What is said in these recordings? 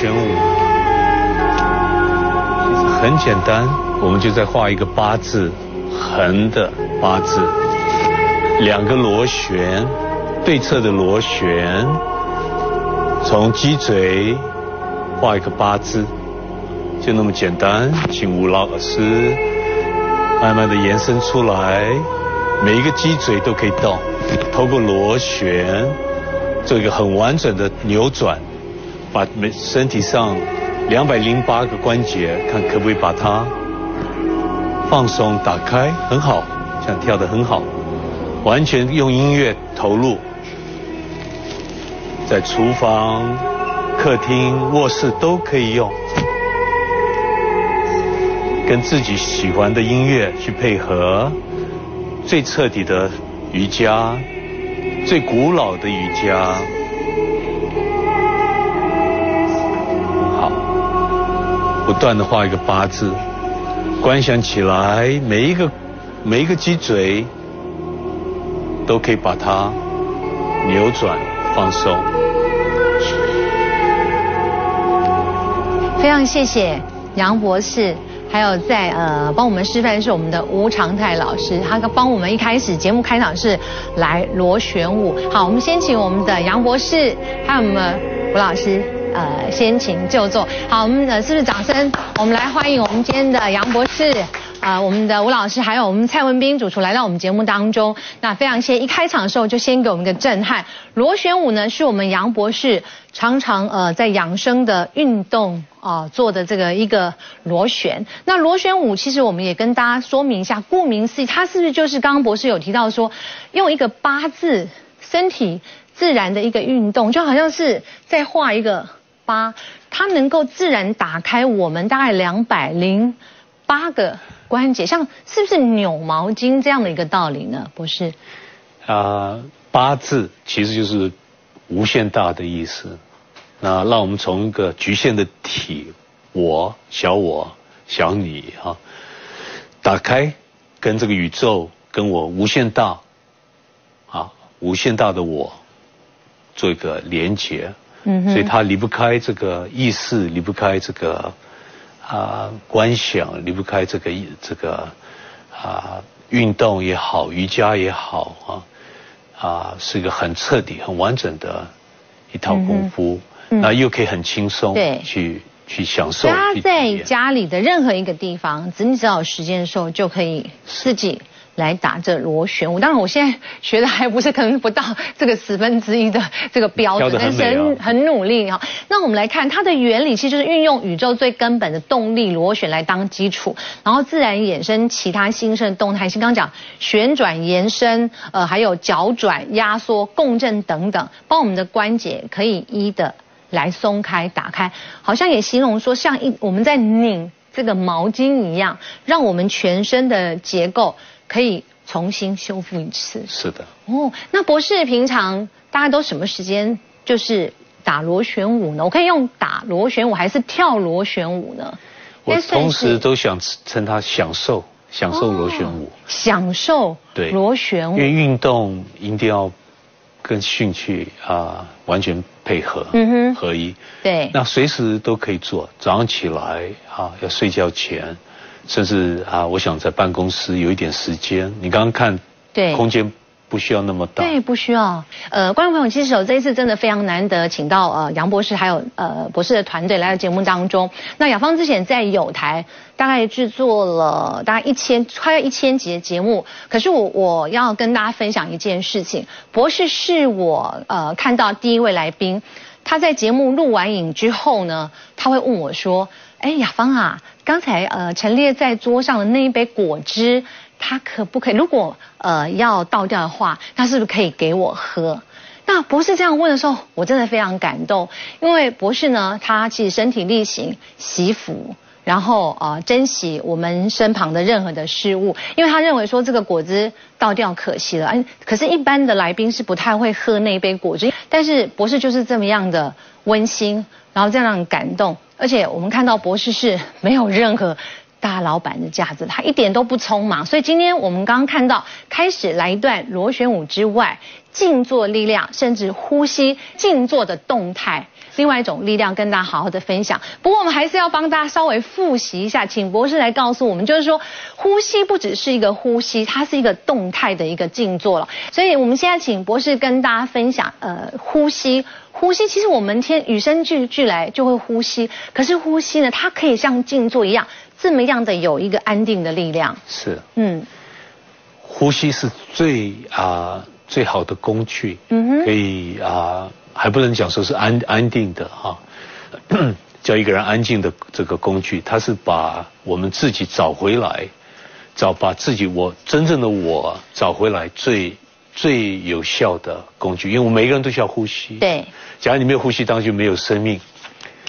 玄武其实很简单我们就在画一个八字横的八字两个螺旋对侧的螺旋从鸡嘴画一个八字就那么简单请吴老师慢慢的延伸出来每一个鸡嘴都可以动透过螺旋做一个很完整的扭转把每身体上。两百零八个关节，看可不可以把它放松打开，很好，这样跳得很好，完全用音乐投入，在厨房、客厅、卧室都可以用，跟自己喜欢的音乐去配合，最彻底的瑜伽，最古老的瑜伽。不断的画一个八字，观想起来，每一个每一个鸡嘴都可以把它扭转放松。非常谢谢杨博士，还有在呃帮我们示范是我们的吴长泰老师，他帮我们一开始节目开场是来螺旋舞。好，我们先请我们的杨博士，还有我们吴老师。呃，先请就坐。好，我们呃，是不是掌声？我们来欢迎我们今天的杨博士，啊，我们的吴老师，还有我们蔡文斌主厨来到我们节目当中。那非常谢，一开场的时候就先给我们个震撼。螺旋舞呢，是我们杨博士常常呃在养生的运动啊做的这个一个螺旋。那螺旋舞其实我们也跟大家说明一下，顾名思义，它是不是就是刚刚博士有提到说，用一个八字身体自然的一个运动，就好像是在画一个。八，它能够自然打开我们大概两百零八个关节，像是不是扭毛巾这样的一个道理呢？不是。啊，八字其实就是无限大的意思。那让我们从一个局限的体，我小我小你哈，打开跟这个宇宙跟我无限大，啊，无限大的我做一个连接。嗯，所以他离不开这个意识，离不开这个啊观想，离不开这个这个啊运动也好，瑜伽也好啊啊是一个很彻底、很完整的一套功夫，那又可以很轻松去去享受。他在家里的任何一个地方，只你只要有时间的时候，就可以自己。来打这螺旋舞，当然我现在学的还不是可能不到这个十分之一的这个标准，但是很很努力哈。那我们来看它的原理，其实就是运用宇宙最根本的动力螺旋来当基础，然后自然衍生其他新生动态，像刚刚讲旋转、延伸，呃，还有脚转、压缩、共振等等，帮我们的关节可以一的来松开、打开，好像也形容说像一我们在拧这个毛巾一样，让我们全身的结构。可以重新修复一次。是的。哦，那博士平常大家都什么时间就是打螺旋舞呢？我可以用打螺旋舞还是跳螺旋舞呢？我同时都想称它享受，享受螺旋舞。享受。对。螺旋舞。因为运动一定要跟兴趣啊完全配合，嗯哼，合一。对。那随时都可以做，早上起来啊，要睡觉前。甚至啊，我想在办公室有一点时间。你刚刚看，对，空间不需要那么大。对，不需要。呃，观众朋友，其实我这一次真的非常难得，请到呃杨博士还有呃博士的团队来到节目当中。那雅芳之前在有台大概制作了大概一千快要一千集的节目，可是我我要跟大家分享一件事情，博士是我呃看到第一位来宾，他在节目录完影之后呢，他会问我说。哎，雅芳啊，刚才呃陈列在桌上的那一杯果汁，他可不可以？如果呃要倒掉的话，他是不是可以给我喝？那博士这样问的时候，我真的非常感动，因为博士呢，他其实身体力行，惜福，然后啊珍惜我们身旁的任何的事物，因为他认为说这个果汁倒掉可惜了，哎，可是，一般的来宾是不太会喝那一杯果汁，但是博士就是这么样的温馨，然后这样让人感动。而且我们看到博士是没有任何大老板的架子，他一点都不匆忙。所以今天我们刚刚看到，开始来一段螺旋舞之外，静坐力量，甚至呼吸静坐的动态。另外一种力量跟大家好好的分享。不过我们还是要帮大家稍微复习一下，请博士来告诉我们，就是说呼吸不只是一个呼吸，它是一个动态的一个静坐了。所以我们现在请博士跟大家分享，呃，呼吸，呼吸，其实我们天与生俱俱来就会呼吸，可是呼吸呢，它可以像静坐一样，这么样的有一个安定的力量。是，嗯，呼吸是最啊最好的工具，嗯哼，可以啊。还不能讲说是安安定的哈，叫一个人安静的这个工具，它是把我们自己找回来，找把自己我真正的我找回来最最有效的工具。因为我们每个人都需要呼吸，对。假如你没有呼吸，当然就没有生命。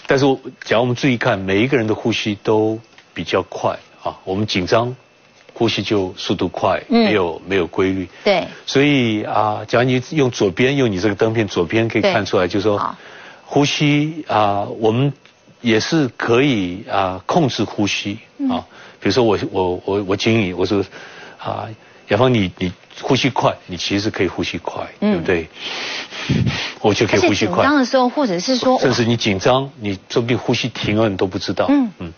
但是，假如我们注意看，每一个人的呼吸都比较快啊，我们紧张。呼吸就速度快，没有没有规律。对。所以啊，假如你用左边，用你这个灯片左边可以看出来，就是说，呼吸啊，我们也是可以啊控制呼吸啊。比如说我我我我建议我说啊，亚芳你你呼吸快，你其实可以呼吸快，对不对？我就可以呼吸快。紧张的时候，或者是说，甚至你紧张，你说不定呼吸停了，你都不知道。嗯嗯。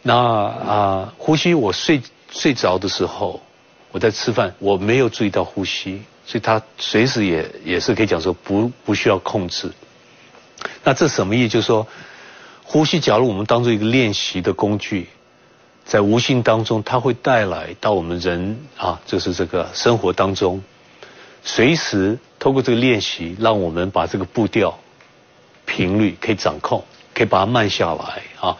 那啊，呼吸我睡。睡着的时候，我在吃饭，我没有注意到呼吸，所以他随时也也是可以讲说不不需要控制。那这什么意思？就是说，呼吸，假如我们当做一个练习的工具，在无形当中，它会带来到我们人啊，就是这个生活当中，随时透过这个练习，让我们把这个步调、频率可以掌控，可以把它慢下来啊。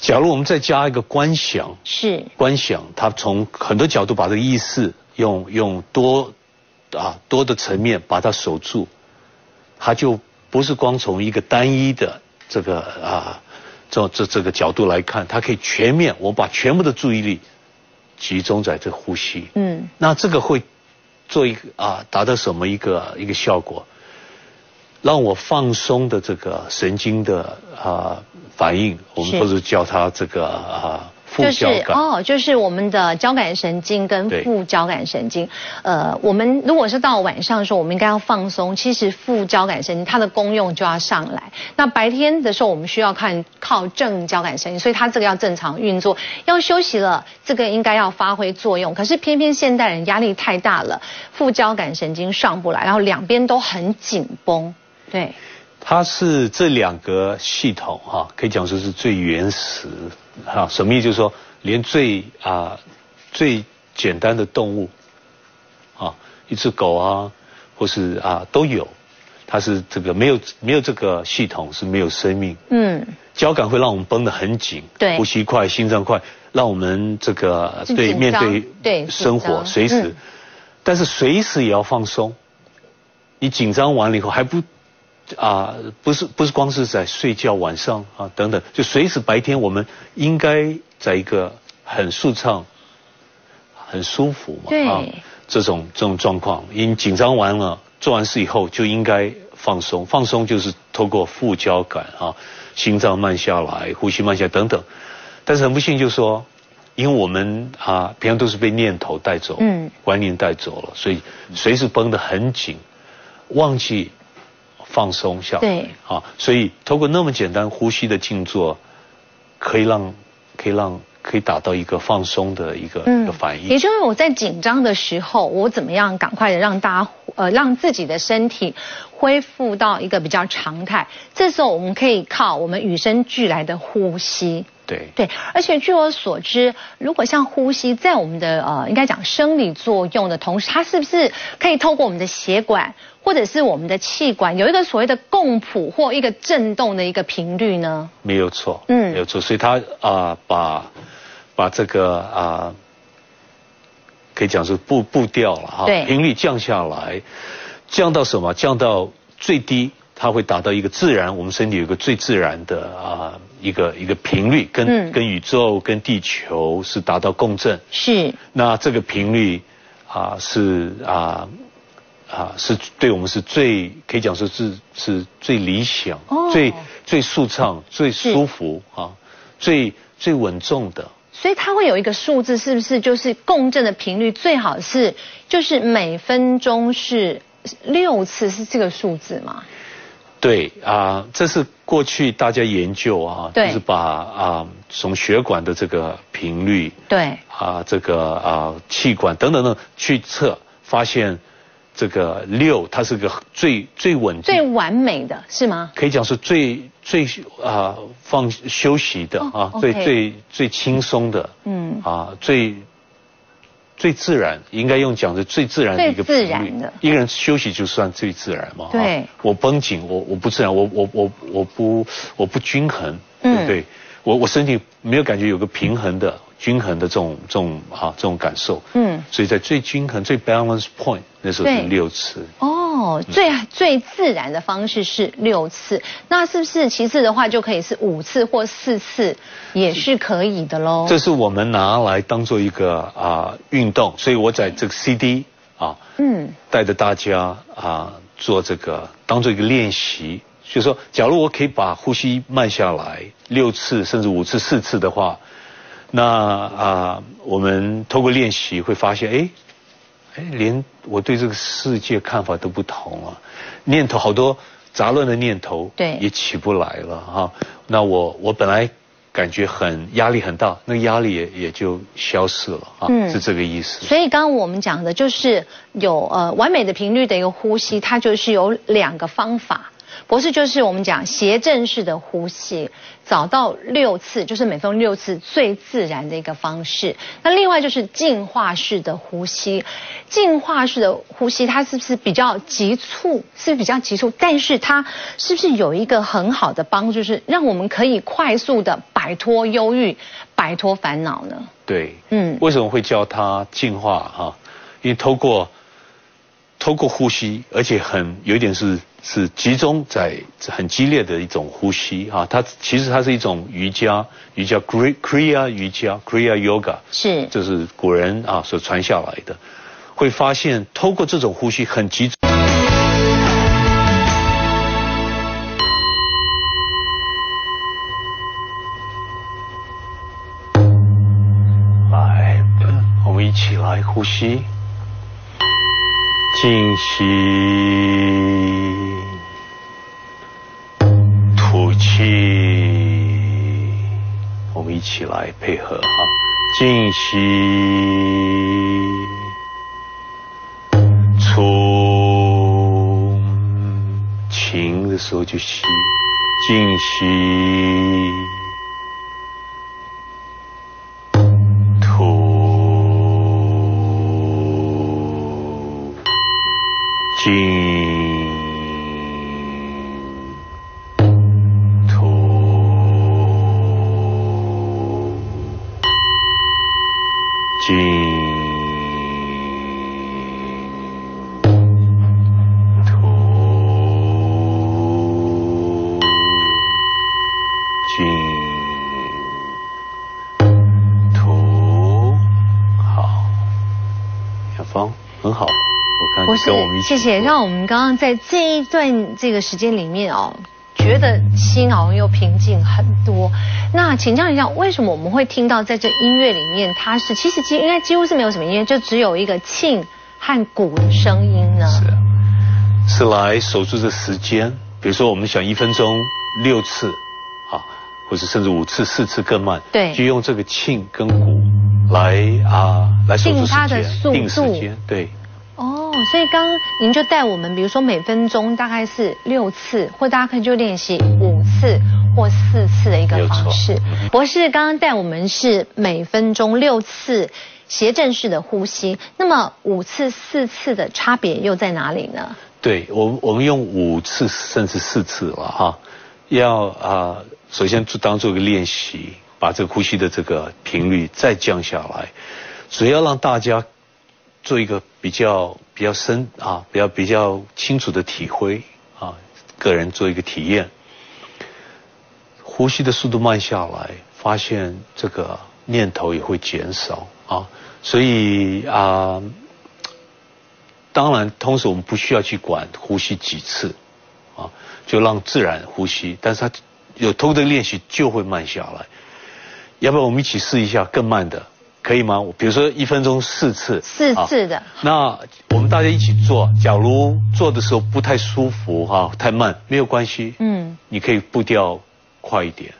假如我们再加一个观想，是。观想，它从很多角度把这个意识用用多啊多的层面把它守住，它就不是光从一个单一的这个啊这这这个角度来看，它可以全面，我把全部的注意力集中在这呼吸，嗯，那这个会做一个啊达到什么一个一个效果？让我放松的这个神经的啊反应，我们不是叫它这个啊副交感哦，就是我们的交感神经跟副交感神经。呃，我们如果是到晚上的时候，我们应该要放松。其实副交感神经它的功用就要上来。那白天的时候，我们需要看靠正交感神经，所以它这个要正常运作。要休息了，这个应该要发挥作用。可是偏偏现代人压力太大了，副交感神经上不来，然后两边都很紧绷。对，它是这两个系统哈，可以讲说是最原始哈。什么意思？就是说，连最啊最简单的动物啊，一只狗啊，或是啊都有，它是这个没有没有这个系统是没有生命。嗯，交感会让我们绷得很紧，对，呼吸快，心脏快，让我们这个对面对对生活随时，但是随时也要放松。你紧张完了以后还不。啊，不是不是光是在睡觉晚上啊等等，就随时白天我们应该在一个很舒畅、很舒服嘛啊这种这种状况，因紧张完了做完事以后就应该放松，放松就是透过副交感啊，心脏慢下来，呼吸慢下来等等。但是很不幸就是说，因为我们啊平常都是被念头带走，嗯，观念带走了，所以随时绷得很紧，忘记。放松下来，对，啊，所以透过那么简单呼吸的静坐，可以让，可以让，可以达到一个放松的一个一个反应。也就是我在紧张的时候，我怎么样赶快的让大家，呃，让自己的身体恢复到一个比较常态。这时候我们可以靠我们与生俱来的呼吸。对对，而且据我所知，如果像呼吸在我们的呃，应该讲生理作用的同时，它是不是可以透过我们的血管或者是我们的气管有一个所谓的共谱或一个震动的一个频率呢？没有错，嗯，没有错。所以它啊，把把这个啊，可以讲是步步调了哈，频率降下来，降到什么？降到最低。它会达到一个自然，我们身体有一个最自然的啊一个一个频率，跟跟宇宙跟地球是达到共振。是。那这个频率啊是啊啊是对我们是最可以讲说是是最理想、最最舒畅、最舒服啊、最最稳重的。所以它会有一个数字，是不是就是共振的频率最好是就是每分钟是六次，是这个数字吗？对啊，这是过去大家研究啊，就是把啊从血管的这个频率，对啊这个啊气管等等等去测，发现这个六它是个最最稳定、最完美的是吗？可以讲是最最啊放休息的啊，最最最轻松的，嗯啊最。最自然，应该用讲的最自然的一个频率。一个人休息就算最自然嘛。对。我绷紧，我我不自然，我我我我不我不均衡，对不对？我我身体没有感觉有个平衡的、均衡的这种这种啊这种感受。嗯。所以在最均衡、最 balance point 那时候是六次。哦，最最自然的方式是六次，那是不是其次的话就可以是五次或四次，也是可以的喽？这是我们拿来当做一个啊运动，所以我在这个 CD 啊，嗯，带着大家啊做这个当做一个练习，就说假如我可以把呼吸慢下来六次甚至五次四次的话，那啊我们透过练习会发现，哎。哎，连我对这个世界看法都不同啊，念头好多杂乱的念头，对，也起不来了哈。那我我本来感觉很压力很大，那压力也也就消失了啊，是这个意思。所以刚刚我们讲的就是有呃完美的频率的一个呼吸，它就是有两个方法。博士就是我们讲斜正式的呼吸，找到六次，就是每分钟六次最自然的一个方式。那另外就是进化式的呼吸，进化式的呼吸它是不是比较急促？是比较急促，但是它是不是有一个很好的帮助，是让我们可以快速的摆脱忧郁、摆脱烦恼呢？对，嗯，为什么会叫它进化哈？因为透过透过呼吸，而且很有一点是。是集中在很激烈的一种呼吸啊，它其实它是一种瑜伽，瑜伽 Kriya 瑜伽 Kriya Yoga 是，这是古人啊所传下来的，会发现透过这种呼吸很集中。来，我们一起来呼吸，静息。气，我们一起来配合哈，静息，从轻的时候就吸，静息，净土。净。静。谢谢，让我们刚刚在这一段这个时间里面哦，觉得心好像又平静很多。那请教一下，为什么我们会听到在这音乐里面，它是其实几应该几乎是没有什么音乐，就只有一个磬和鼓的声音呢？是，是来守住这时间。比如说，我们想一分钟六次啊，或者甚至五次、四次更慢，对，就用这个磬跟鼓来啊来守住时间，定时间，对。哦，所以刚您就带我们，比如说每分钟大概是六次，或大家可以就练习五次或四次的一个方式。博士刚刚带我们是每分钟六次斜正式的呼吸，那么五次、四次的差别又在哪里呢？对我，我们用五次甚至四次了哈，要啊，首先就当做一个练习，把这个呼吸的这个频率再降下来，主要让大家。做一个比较比较深啊，比较比较清楚的体会啊，个人做一个体验，呼吸的速度慢下来，发现这个念头也会减少啊，所以啊，当然，同时我们不需要去管呼吸几次啊，就让自然呼吸，但是它有偷的练习就会慢下来。要不要我们一起试一下更慢的，可以吗？比如说一分钟四次，四次的。那我们大家一起做，假如做的时候不太舒服哈，太慢没有关系，嗯，你可以步调快一点，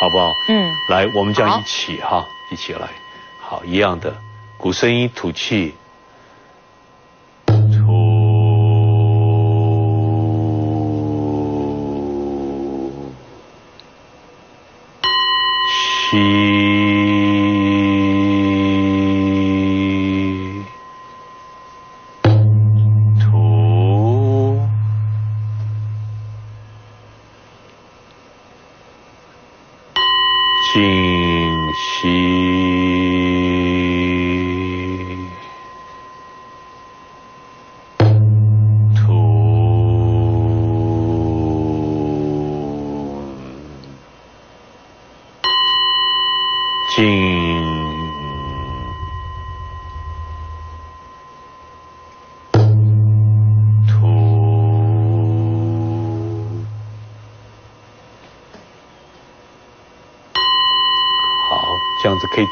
好不好？嗯，来，我们这样一起哈，一起来，好，一样的，鼓声音，吐气。信息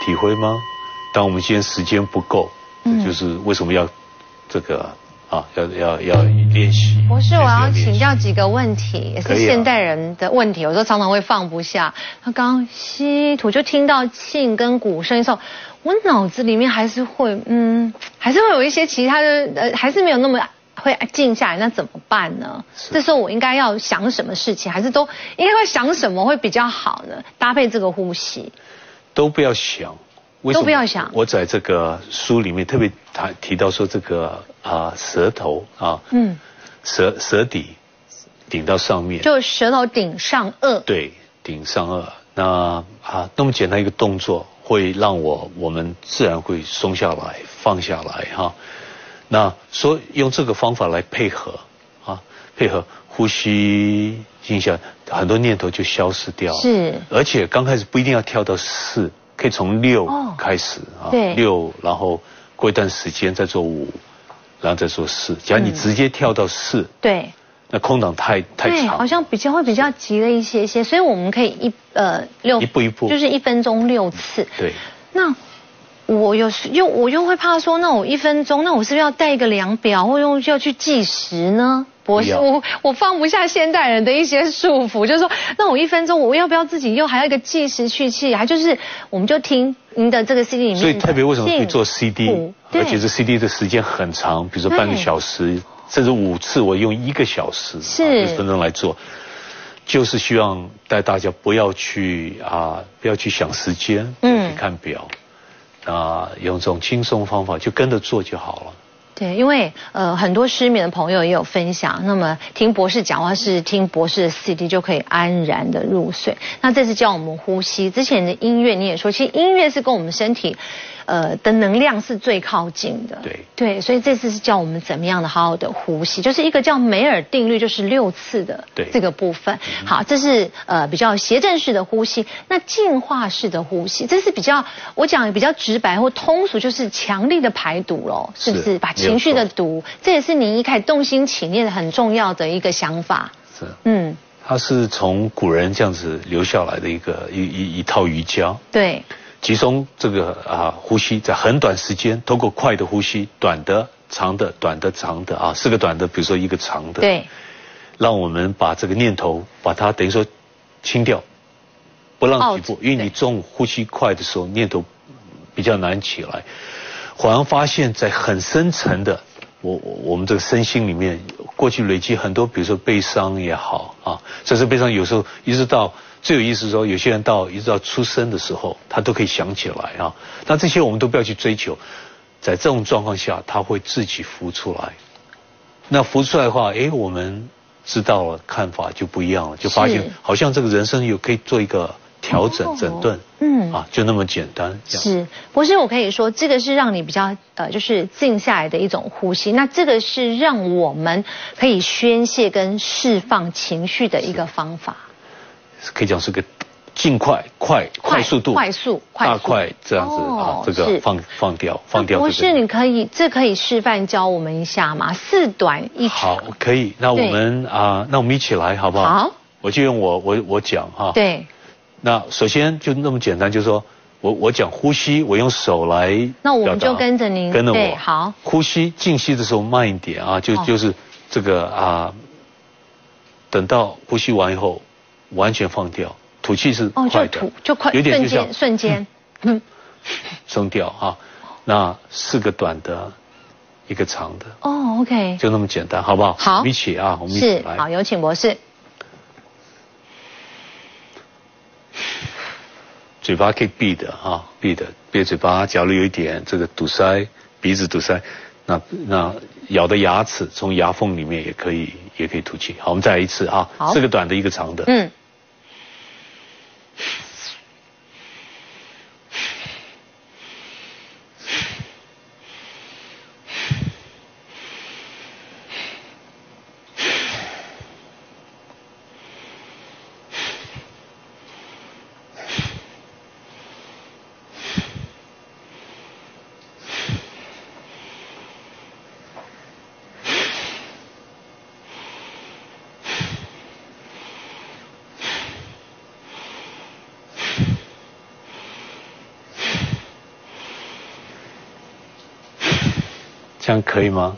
体会吗？当我们今天时间不够，这就是为什么要这个啊，要要要练习。不是，我要请教几个问题，也是现代人的问题，有时候常常会放不下。他刚稀土就听到磬跟鼓声的时候，我脑子里面还是会嗯，还是会有一些其他的呃，还是没有那么会静下来。那怎么办呢？这时候我应该要想什么事情，还是都应该会想什么会比较好呢？搭配这个呼吸。都不要想，都不要想。我在这个书里面特别谈提到说，这个啊舌头啊，嗯，舌舌底顶到上面，就舌头顶上颚。对，顶上颚。那啊那么简单一个动作，会让我我们自然会松下来，放下来哈。那说用这个方法来配合啊，配合呼吸。静下，很多念头就消失掉。是，而且刚开始不一定要跳到四，可以从六开始啊。对。六，然后过一段时间再做五，然后再做四。假如你直接跳到四，对，那空档太太长，好像比较会比较急了一些些。所以我们可以一呃六一步一步，就是一分钟六次。对。那我有时又我又会怕说，那我一分钟，那我是不是要带一个量表，或用要去计时呢？我我我放不下现代人的一些束缚，就是说，那我一分钟我要不要自己又还要一个计时去器？还就是我们就听您的这个 CD 里面。所以特别为什么会做 CD？而且这 CD 的时间很长，比如说半个小时，甚至五次，我用一个小时是一分钟来做，就是希望带大家不要去啊，不要去想时间，嗯，去看表，啊，用这种轻松方法就跟着做就好了。对，因为呃很多失眠的朋友也有分享，那么听博士讲话是听博士的 CD 就可以安然的入睡。那这次教我们呼吸，之前的音乐你也说，其实音乐是跟我们身体。呃，的能量是最靠近的。对对，所以这次是教我们怎么样的好好的呼吸，就是一个叫梅尔定律，就是六次的这个部分。好，这是呃比较斜正式的呼吸。那进化式的呼吸，这是比较我讲比较直白或通俗，就是强力的排毒喽，是不是？把情绪的毒，这也是你一开始动心起念的很重要的一个想法。是，嗯，它是从古人这样子留下来的一个一一一套瑜伽。对。集中这个啊呼吸，在很短时间，通过快的呼吸，短的、长的、短的、长的啊，四个短的，比如说一个长的，对，让我们把这个念头把它等于说清掉，不让起步，因为你中午呼吸快的时候，念头比较难起来。好像发现，在很深层的我我们这个身心里面，过去累积很多，比如说悲伤也好啊，这是悲伤，有时候一直到。最有意思说，有些人到一直到出生的时候，他都可以想起来啊。那这些我们都不要去追求，在这种状况下，他会自己浮出来。那浮出来的话，哎，我们知道了，看法就不一样了，就发现好像这个人生有可以做一个调整、整顿，嗯，啊，就那么简单。是，博士我可以说，这个是让你比较呃，就是静下来的一种呼吸。那这个是让我们可以宣泄跟释放情绪的一个方法。可以讲是个尽快、快、快速度、快速、大快这样子啊，这个放放掉、放掉。不是，你可以这可以示范教我们一下吗？四短一长。好，可以。那我们啊，那我们一起来好不好？好。我就用我我我讲哈。对。那首先就那么简单，就是说我我讲呼吸，我用手来，那我们就跟着您，跟着我，好。呼吸静息的时候慢一点啊，就就是这个啊，等到呼吸完以后，完全放掉，吐气是快的，就快，有点就像瞬间，嗯，松掉啊。那四个短的，一个长的。哦，OK。就那么简单，好不好？好，我们一起啊，我们一起来。好，有请博士。嘴巴可以闭的啊，闭的，闭嘴巴。假如有一点这个堵塞，鼻子堵塞，那那咬的牙齿从牙缝里面也可以，也可以吐气。好，我们再来一次啊，四个短的，一个长的。嗯。这样可以吗？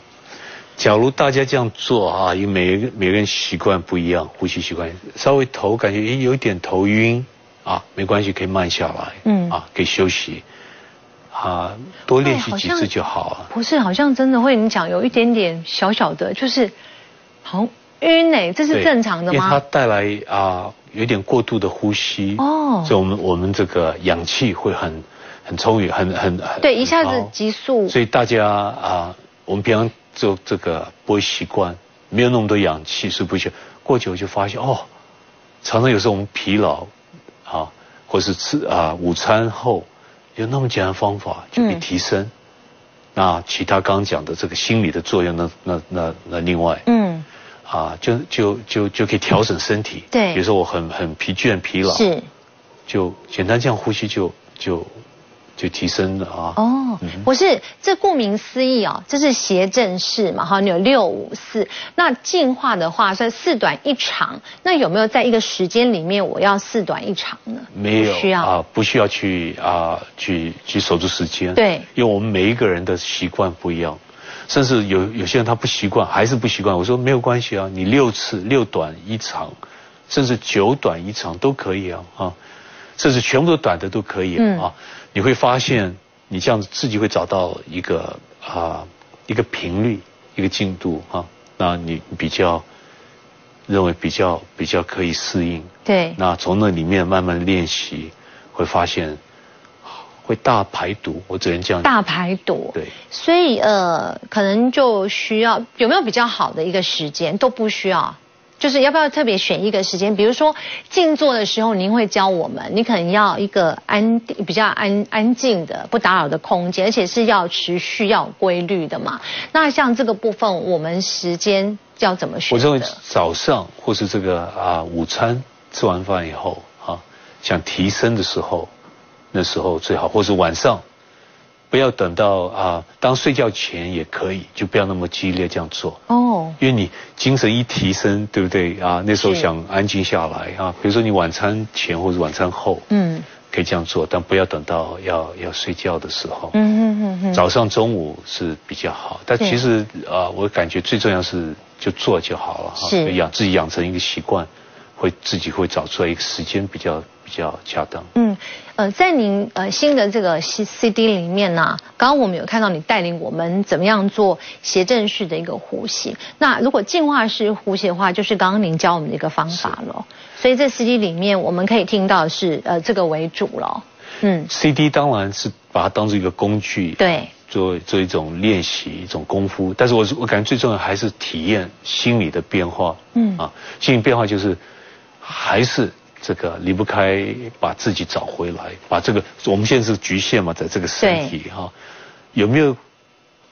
假如大家这样做啊，因为每个每个人习惯不一样，呼吸习惯稍微头感觉诶有点头晕啊，没关系，可以慢下来，嗯啊，可以休息啊，多练习几次就好了。不是，好像真的会你讲有一点点小小的，就是好晕诶，这是正常的吗？因为它带来啊有点过度的呼吸哦，所以我们我们这个氧气会很很充裕，很很很对，一下子急速，所以大家啊。我们平常做这个不会习惯，没有那么多氧气，是不行？过久就发现哦，常常有时候我们疲劳，啊，或是吃啊午餐后有那么简单方法就可以提升。那其他刚刚讲的这个心理的作用，那那那那另外，嗯，啊，就就就就可以调整身体。对，比如说我很很疲倦疲劳，是，就简单这样呼吸就就。就提升了啊！哦，不是，这顾名思义哦，这是斜正式嘛，哈，你有六五四。那进化的话算四短一长，那有没有在一个时间里面我要四短一长呢？没有，需要啊，不需要去啊，去去守住时间。对，因为我们每一个人的习惯不一样，甚至有有些人他不习惯，还是不习惯。我说没有关系啊，你六次六短一长，甚至九短一长都可以啊，啊，甚至全部都短的都可以啊。你会发现，你这样子自己会找到一个啊一个频率，一个进度啊，那你比较认为比较比较可以适应。对。那从那里面慢慢练习，会发现会大排毒。我只能这样。大排毒。对。所以呃，可能就需要有没有比较好的一个时间都不需要。就是要不要特别选一个时间？比如说静坐的时候，您会教我们，你可能要一个安定、比较安安静的、不打扰的空间，而且是要持续、要规律的嘛。那像这个部分，我们时间要怎么选？我认为早上或是这个啊，午餐吃完饭以后啊，想提升的时候，那时候最好，或是晚上。不要等到啊，当睡觉前也可以，就不要那么激烈这样做。哦，因为你精神一提升，对不对？啊？那时候想安静下来啊，比如说你晚餐前或者晚餐后，嗯，可以这样做，但不要等到要要睡觉的时候。嗯嗯嗯早上中午是比较好，但其实啊，我感觉最重要是就做就好了哈，养自己养成一个习惯，会自己会找出来一个时间比较。比较恰当。嗯，呃，在您呃新的这个 C C D 里面呢，刚刚我们有看到你带领我们怎么样做斜正式的一个呼吸。那如果进化式呼吸的话，就是刚刚您教我们的一个方法了。所以这 C D 里面我们可以听到是呃这个为主了。嗯，C D 当然是把它当做一个工具，对，做做一种练习一种功夫。但是我我感觉最重要还是体验心理的变化。嗯啊，心理变化就是还是。这个离不开把自己找回来，把这个我们现在是局限嘛，在这个身体哈，有没有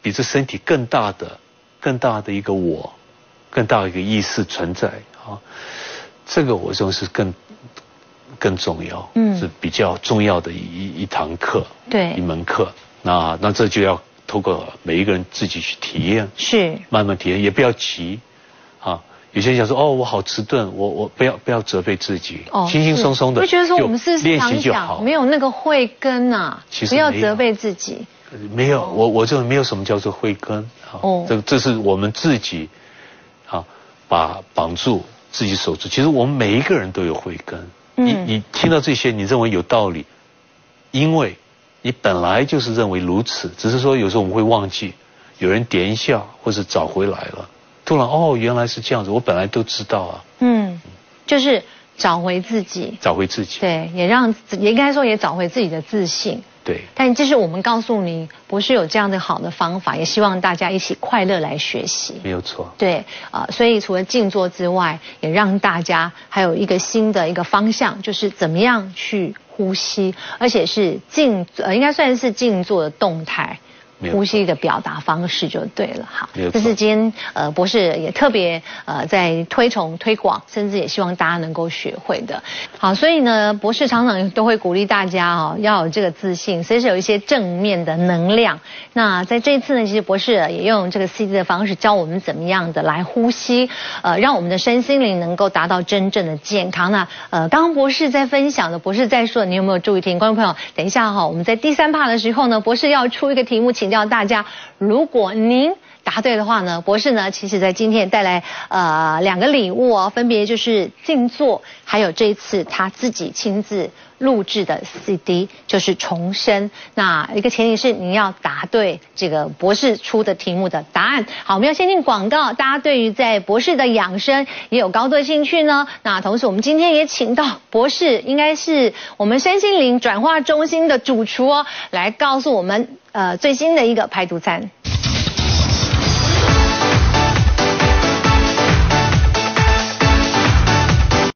比这身体更大的、更大的一个我，更大的一个意识存在啊？这个我认为是更更重要，嗯，是比较重要的一一堂课，对，一门课。那那这就要透过每一个人自己去体验，是慢慢体验，也不要急啊。有些人想说，哦，我好迟钝，我我不要不要责备自己，哦，轻轻松松的，就觉得说我们是练习就好，没有那个慧根呐，其实不要责备自己，没有，我我这没有什么叫做慧根，哦，这这是我们自己，啊，把绑住自己守住，其实我们每一个人都有慧根，你你听到这些，你认为有道理，因为你本来就是认为如此，只是说有时候我们会忘记，有人点一下，或是找回来了。突然哦，原来是这样子，我本来都知道啊。嗯，就是找回自己，找回自己。对，也让也应该说也找回自己的自信。对。但这是我们告诉你，不是有这样的好的方法，也希望大家一起快乐来学习。没有错。对啊，所以除了静坐之外，也让大家还有一个新的一个方向，就是怎么样去呼吸，而且是静呃，应该算是静坐的动态。呼吸的表达方式就对了，好，这是今天呃博士也特别呃在推崇推广，甚至也希望大家能够学会的。好，所以呢，博士常常都会鼓励大家哦，要有这个自信，随时有一些正面的能量。那在这一次呢，其实博士也用这个 C D 的方式教我们怎么样的来呼吸，呃，让我们的身心灵能够达到真正的健康。那呃，刚刚博士在分享的，博士在说，你有没有注意听？观众朋友，等一下哈，我们在第三 part 的时候呢，博士要出一个题目，请。要大家，如果您答对的话呢，博士呢，其实在今天带来呃两个礼物哦，分别就是静坐，还有这一次他自己亲自录制的 CD，就是重生。那一个前提是你要答对这个博士出的题目的答案。好，我们要先进广告。大家对于在博士的养生也有高度的兴趣呢。那同时我们今天也请到博士，应该是我们身心灵转化中心的主厨哦，来告诉我们。呃，最新的一个排毒餐。